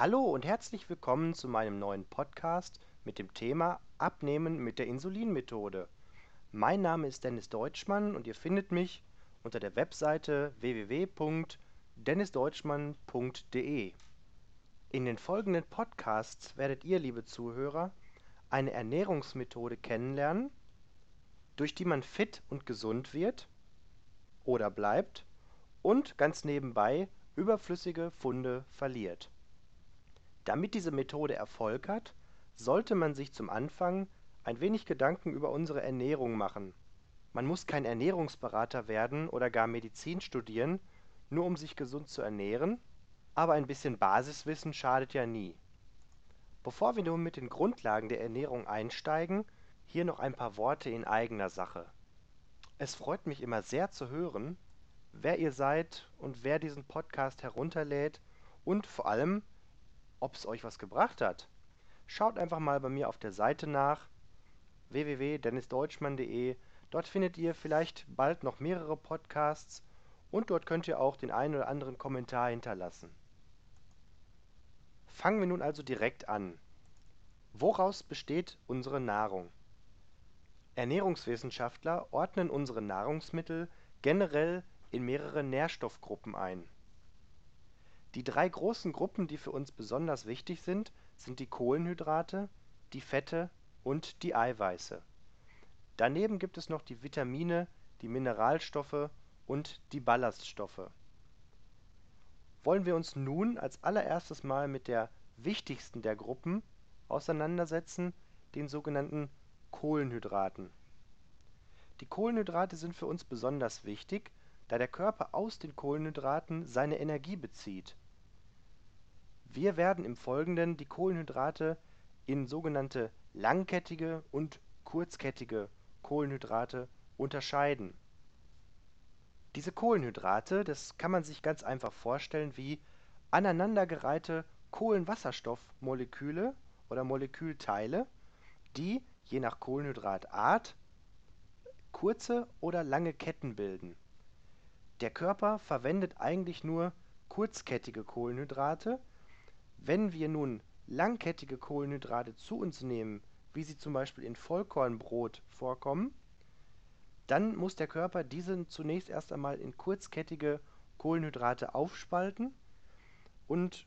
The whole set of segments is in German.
Hallo und herzlich willkommen zu meinem neuen Podcast mit dem Thema Abnehmen mit der Insulinmethode. Mein Name ist Dennis Deutschmann und ihr findet mich unter der Webseite www.dennisdeutschmann.de. In den folgenden Podcasts werdet ihr, liebe Zuhörer, eine Ernährungsmethode kennenlernen, durch die man fit und gesund wird oder bleibt und ganz nebenbei überflüssige Funde verliert. Damit diese Methode Erfolg hat, sollte man sich zum Anfang ein wenig Gedanken über unsere Ernährung machen. Man muss kein Ernährungsberater werden oder gar Medizin studieren, nur um sich gesund zu ernähren, aber ein bisschen Basiswissen schadet ja nie. Bevor wir nun mit den Grundlagen der Ernährung einsteigen, hier noch ein paar Worte in eigener Sache. Es freut mich immer sehr zu hören, wer ihr seid und wer diesen Podcast herunterlädt und vor allem, ob es euch was gebracht hat. Schaut einfach mal bei mir auf der Seite nach www.dennisdeutschmann.de. Dort findet ihr vielleicht bald noch mehrere Podcasts und dort könnt ihr auch den einen oder anderen Kommentar hinterlassen. Fangen wir nun also direkt an. Woraus besteht unsere Nahrung? Ernährungswissenschaftler ordnen unsere Nahrungsmittel generell in mehrere Nährstoffgruppen ein. Die drei großen Gruppen, die für uns besonders wichtig sind, sind die Kohlenhydrate, die Fette und die Eiweiße. Daneben gibt es noch die Vitamine, die Mineralstoffe und die Ballaststoffe. Wollen wir uns nun als allererstes mal mit der wichtigsten der Gruppen auseinandersetzen, den sogenannten Kohlenhydraten. Die Kohlenhydrate sind für uns besonders wichtig, da der Körper aus den Kohlenhydraten seine Energie bezieht. Wir werden im Folgenden die Kohlenhydrate in sogenannte langkettige und kurzkettige Kohlenhydrate unterscheiden. Diese Kohlenhydrate, das kann man sich ganz einfach vorstellen wie aneinandergereihte Kohlenwasserstoffmoleküle oder Molekülteile, die je nach Kohlenhydratart kurze oder lange Ketten bilden. Der Körper verwendet eigentlich nur kurzkettige Kohlenhydrate. Wenn wir nun langkettige Kohlenhydrate zu uns nehmen, wie sie zum Beispiel in Vollkornbrot vorkommen, dann muss der Körper diese zunächst erst einmal in kurzkettige Kohlenhydrate aufspalten und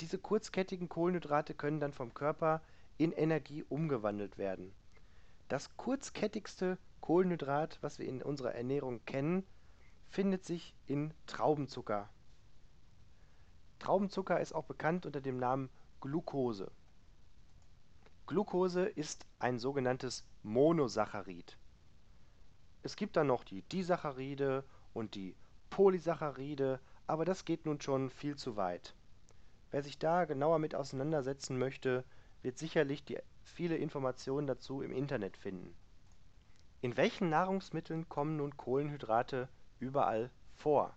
diese kurzkettigen Kohlenhydrate können dann vom Körper in Energie umgewandelt werden. Das kurzkettigste Kohlenhydrat, was wir in unserer Ernährung kennen, findet sich in Traubenzucker. Traubenzucker ist auch bekannt unter dem Namen Glucose. Glucose ist ein sogenanntes Monosaccharid. Es gibt dann noch die Disaccharide und die Polysaccharide, aber das geht nun schon viel zu weit. Wer sich da genauer mit auseinandersetzen möchte, wird sicherlich die viele Informationen dazu im Internet finden. In welchen Nahrungsmitteln kommen nun Kohlenhydrate überall vor?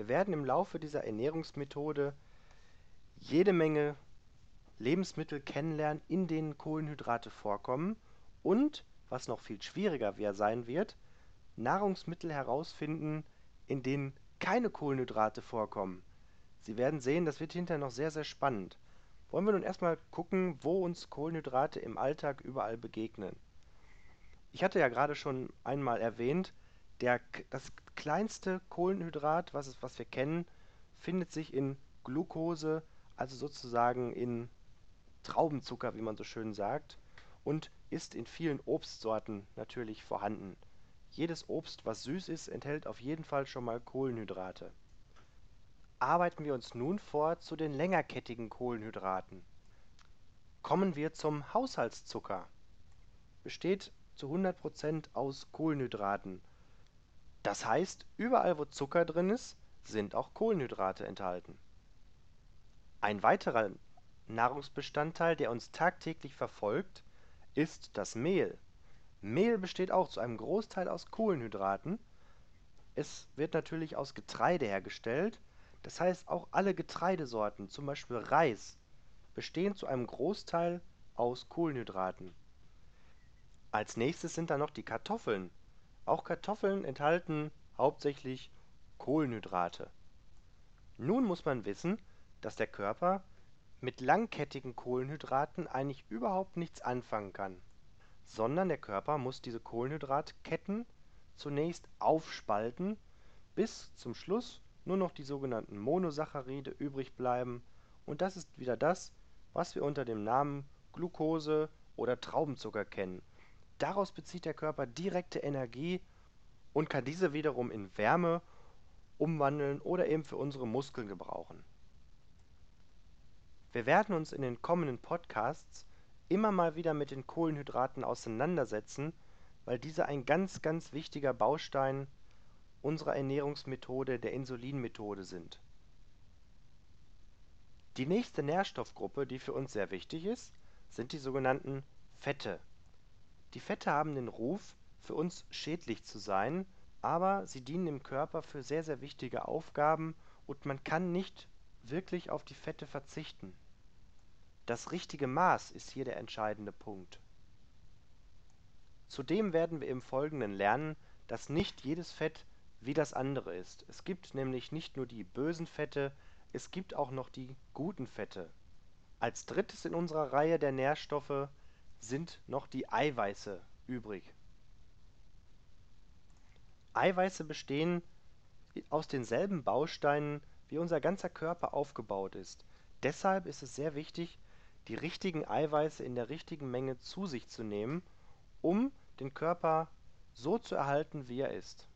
Wir werden im Laufe dieser Ernährungsmethode jede Menge Lebensmittel kennenlernen, in denen Kohlenhydrate vorkommen und, was noch viel schwieriger sein wird, Nahrungsmittel herausfinden, in denen keine Kohlenhydrate vorkommen. Sie werden sehen, das wird hinterher noch sehr, sehr spannend. Wollen wir nun erstmal gucken, wo uns Kohlenhydrate im Alltag überall begegnen. Ich hatte ja gerade schon einmal erwähnt, der, das kleinste Kohlenhydrat, was, es, was wir kennen, findet sich in Glucose, also sozusagen in Traubenzucker, wie man so schön sagt, und ist in vielen Obstsorten natürlich vorhanden. Jedes Obst, was süß ist, enthält auf jeden Fall schon mal Kohlenhydrate arbeiten wir uns nun vor zu den längerkettigen Kohlenhydraten. Kommen wir zum Haushaltszucker. Besteht zu 100% aus Kohlenhydraten. Das heißt, überall wo Zucker drin ist, sind auch Kohlenhydrate enthalten. Ein weiterer Nahrungsbestandteil, der uns tagtäglich verfolgt, ist das Mehl. Mehl besteht auch zu einem Großteil aus Kohlenhydraten. Es wird natürlich aus Getreide hergestellt das heißt, auch alle Getreidesorten, zum Beispiel Reis, bestehen zu einem Großteil aus Kohlenhydraten. Als Nächstes sind da noch die Kartoffeln. Auch Kartoffeln enthalten hauptsächlich Kohlenhydrate. Nun muss man wissen, dass der Körper mit langkettigen Kohlenhydraten eigentlich überhaupt nichts anfangen kann, sondern der Körper muss diese Kohlenhydratketten zunächst aufspalten, bis zum Schluss nur noch die sogenannten Monosaccharide übrig bleiben und das ist wieder das, was wir unter dem Namen Glucose oder Traubenzucker kennen. Daraus bezieht der Körper direkte Energie und kann diese wiederum in Wärme umwandeln oder eben für unsere Muskeln gebrauchen. Wir werden uns in den kommenden Podcasts immer mal wieder mit den Kohlenhydraten auseinandersetzen, weil diese ein ganz, ganz wichtiger Baustein unserer Ernährungsmethode, der Insulinmethode sind. Die nächste Nährstoffgruppe, die für uns sehr wichtig ist, sind die sogenannten Fette. Die Fette haben den Ruf, für uns schädlich zu sein, aber sie dienen im Körper für sehr, sehr wichtige Aufgaben und man kann nicht wirklich auf die Fette verzichten. Das richtige Maß ist hier der entscheidende Punkt. Zudem werden wir im Folgenden lernen, dass nicht jedes Fett wie das andere ist. Es gibt nämlich nicht nur die bösen Fette, es gibt auch noch die guten Fette. Als drittes in unserer Reihe der Nährstoffe sind noch die Eiweiße übrig. Eiweiße bestehen aus denselben Bausteinen, wie unser ganzer Körper aufgebaut ist. Deshalb ist es sehr wichtig, die richtigen Eiweiße in der richtigen Menge zu sich zu nehmen, um den Körper so zu erhalten, wie er ist.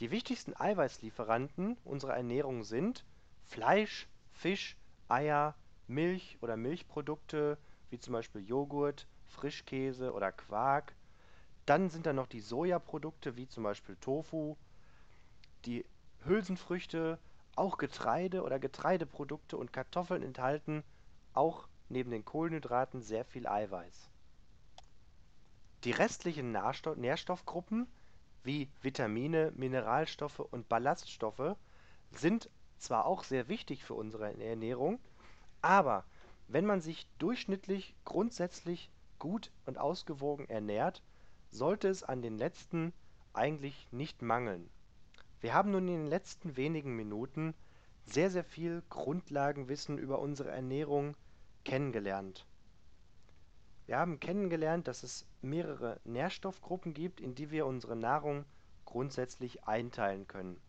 Die wichtigsten Eiweißlieferanten unserer Ernährung sind Fleisch, Fisch, Eier, Milch oder Milchprodukte wie zum Beispiel Joghurt, Frischkäse oder Quark. Dann sind da noch die Sojaprodukte wie zum Beispiel Tofu, die Hülsenfrüchte, auch Getreide oder Getreideprodukte und Kartoffeln enthalten auch neben den Kohlenhydraten sehr viel Eiweiß. Die restlichen Nährstoffgruppen wie Vitamine, Mineralstoffe und Ballaststoffe sind zwar auch sehr wichtig für unsere Ernährung, aber wenn man sich durchschnittlich grundsätzlich gut und ausgewogen ernährt, sollte es an den letzten eigentlich nicht mangeln. Wir haben nun in den letzten wenigen Minuten sehr, sehr viel Grundlagenwissen über unsere Ernährung kennengelernt. Wir haben kennengelernt, dass es mehrere Nährstoffgruppen gibt, in die wir unsere Nahrung grundsätzlich einteilen können.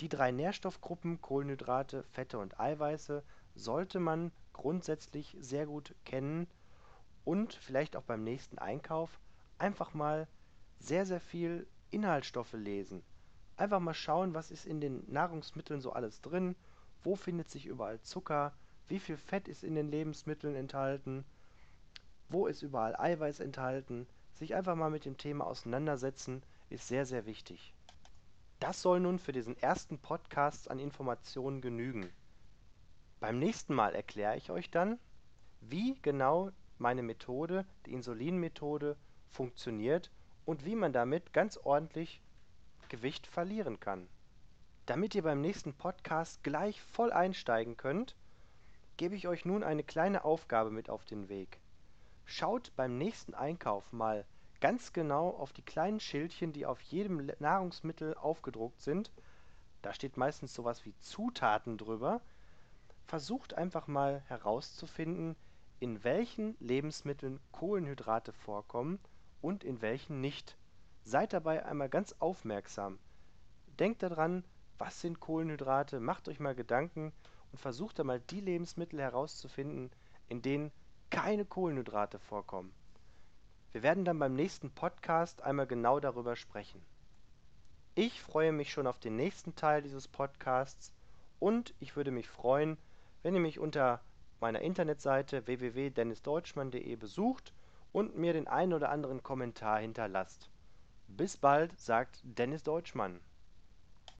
Die drei Nährstoffgruppen Kohlenhydrate, Fette und Eiweiße sollte man grundsätzlich sehr gut kennen und vielleicht auch beim nächsten Einkauf einfach mal sehr, sehr viel Inhaltsstoffe lesen. Einfach mal schauen, was ist in den Nahrungsmitteln so alles drin, wo findet sich überall Zucker, wie viel Fett ist in den Lebensmitteln enthalten wo ist überall Eiweiß enthalten, sich einfach mal mit dem Thema auseinandersetzen, ist sehr, sehr wichtig. Das soll nun für diesen ersten Podcast an Informationen genügen. Beim nächsten Mal erkläre ich euch dann, wie genau meine Methode, die Insulinmethode, funktioniert und wie man damit ganz ordentlich Gewicht verlieren kann. Damit ihr beim nächsten Podcast gleich voll einsteigen könnt, gebe ich euch nun eine kleine Aufgabe mit auf den Weg. Schaut beim nächsten Einkauf mal ganz genau auf die kleinen Schildchen, die auf jedem Nahrungsmittel aufgedruckt sind. Da steht meistens sowas wie Zutaten drüber. Versucht einfach mal herauszufinden, in welchen Lebensmitteln Kohlenhydrate vorkommen und in welchen nicht. Seid dabei einmal ganz aufmerksam. Denkt daran, was sind Kohlenhydrate, macht euch mal Gedanken und versucht einmal die Lebensmittel herauszufinden, in denen keine Kohlenhydrate vorkommen. Wir werden dann beim nächsten Podcast einmal genau darüber sprechen. Ich freue mich schon auf den nächsten Teil dieses Podcasts und ich würde mich freuen, wenn ihr mich unter meiner Internetseite www.dennisdeutschmann.de besucht und mir den einen oder anderen Kommentar hinterlasst. Bis bald, sagt Dennis Deutschmann.